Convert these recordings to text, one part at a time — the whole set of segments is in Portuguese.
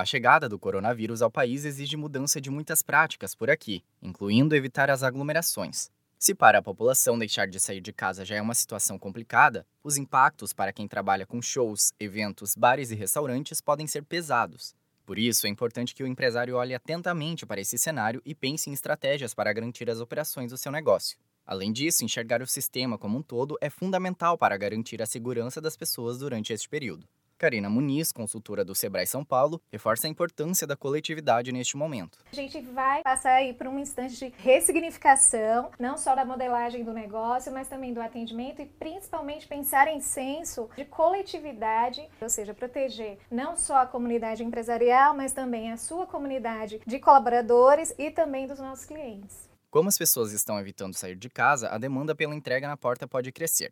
A chegada do coronavírus ao país exige mudança de muitas práticas por aqui, incluindo evitar as aglomerações. Se para a população deixar de sair de casa já é uma situação complicada, os impactos para quem trabalha com shows, eventos, bares e restaurantes podem ser pesados. Por isso, é importante que o empresário olhe atentamente para esse cenário e pense em estratégias para garantir as operações do seu negócio. Além disso, enxergar o sistema como um todo é fundamental para garantir a segurança das pessoas durante este período. Karina Muniz, consultora do Sebrae São Paulo, reforça a importância da coletividade neste momento. A gente vai passar aí por um instante de ressignificação, não só da modelagem do negócio, mas também do atendimento e principalmente pensar em senso de coletividade, ou seja, proteger não só a comunidade empresarial, mas também a sua comunidade de colaboradores e também dos nossos clientes. Como as pessoas estão evitando sair de casa, a demanda pela entrega na porta pode crescer.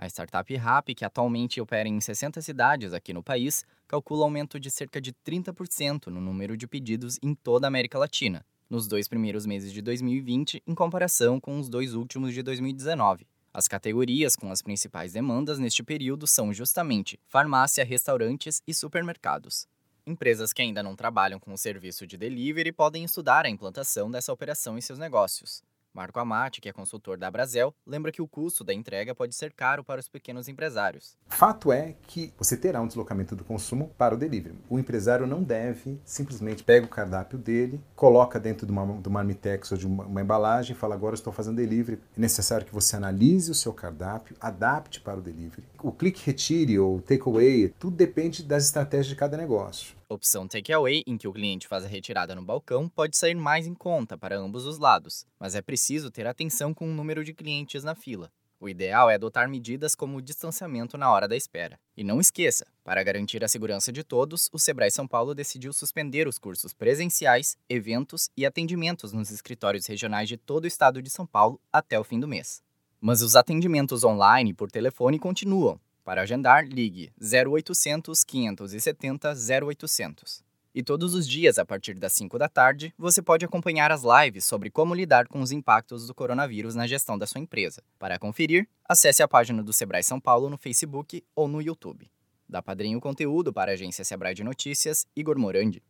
A startup Rap, que atualmente opera em 60 cidades aqui no país, calcula aumento de cerca de 30% no número de pedidos em toda a América Latina, nos dois primeiros meses de 2020, em comparação com os dois últimos de 2019. As categorias com as principais demandas neste período são justamente farmácia, restaurantes e supermercados. Empresas que ainda não trabalham com o serviço de delivery podem estudar a implantação dessa operação em seus negócios. Marco Amati, que é consultor da Brasel, lembra que o custo da entrega pode ser caro para os pequenos empresários. Fato é que você terá um deslocamento do consumo para o delivery. O empresário não deve simplesmente pega o cardápio dele, coloca dentro de uma, de uma marmitex ou de uma, uma embalagem e fala agora estou fazendo delivery. É necessário que você analise o seu cardápio, adapte para o delivery. O click retire ou takeaway, tudo depende das estratégias de cada negócio. Opção takeaway, em que o cliente faz a retirada no balcão, pode sair mais em conta para ambos os lados, mas é preciso ter atenção com o número de clientes na fila. O ideal é adotar medidas como o distanciamento na hora da espera. E não esqueça, para garantir a segurança de todos, o Sebrae São Paulo decidiu suspender os cursos presenciais, eventos e atendimentos nos escritórios regionais de todo o estado de São Paulo até o fim do mês. Mas os atendimentos online por telefone continuam, para agendar, ligue 0800 570 0800. E todos os dias, a partir das 5 da tarde, você pode acompanhar as lives sobre como lidar com os impactos do coronavírus na gestão da sua empresa. Para conferir, acesse a página do Sebrae São Paulo no Facebook ou no YouTube. Da Padrinho Conteúdo para a agência Sebrae de Notícias, Igor Morandi.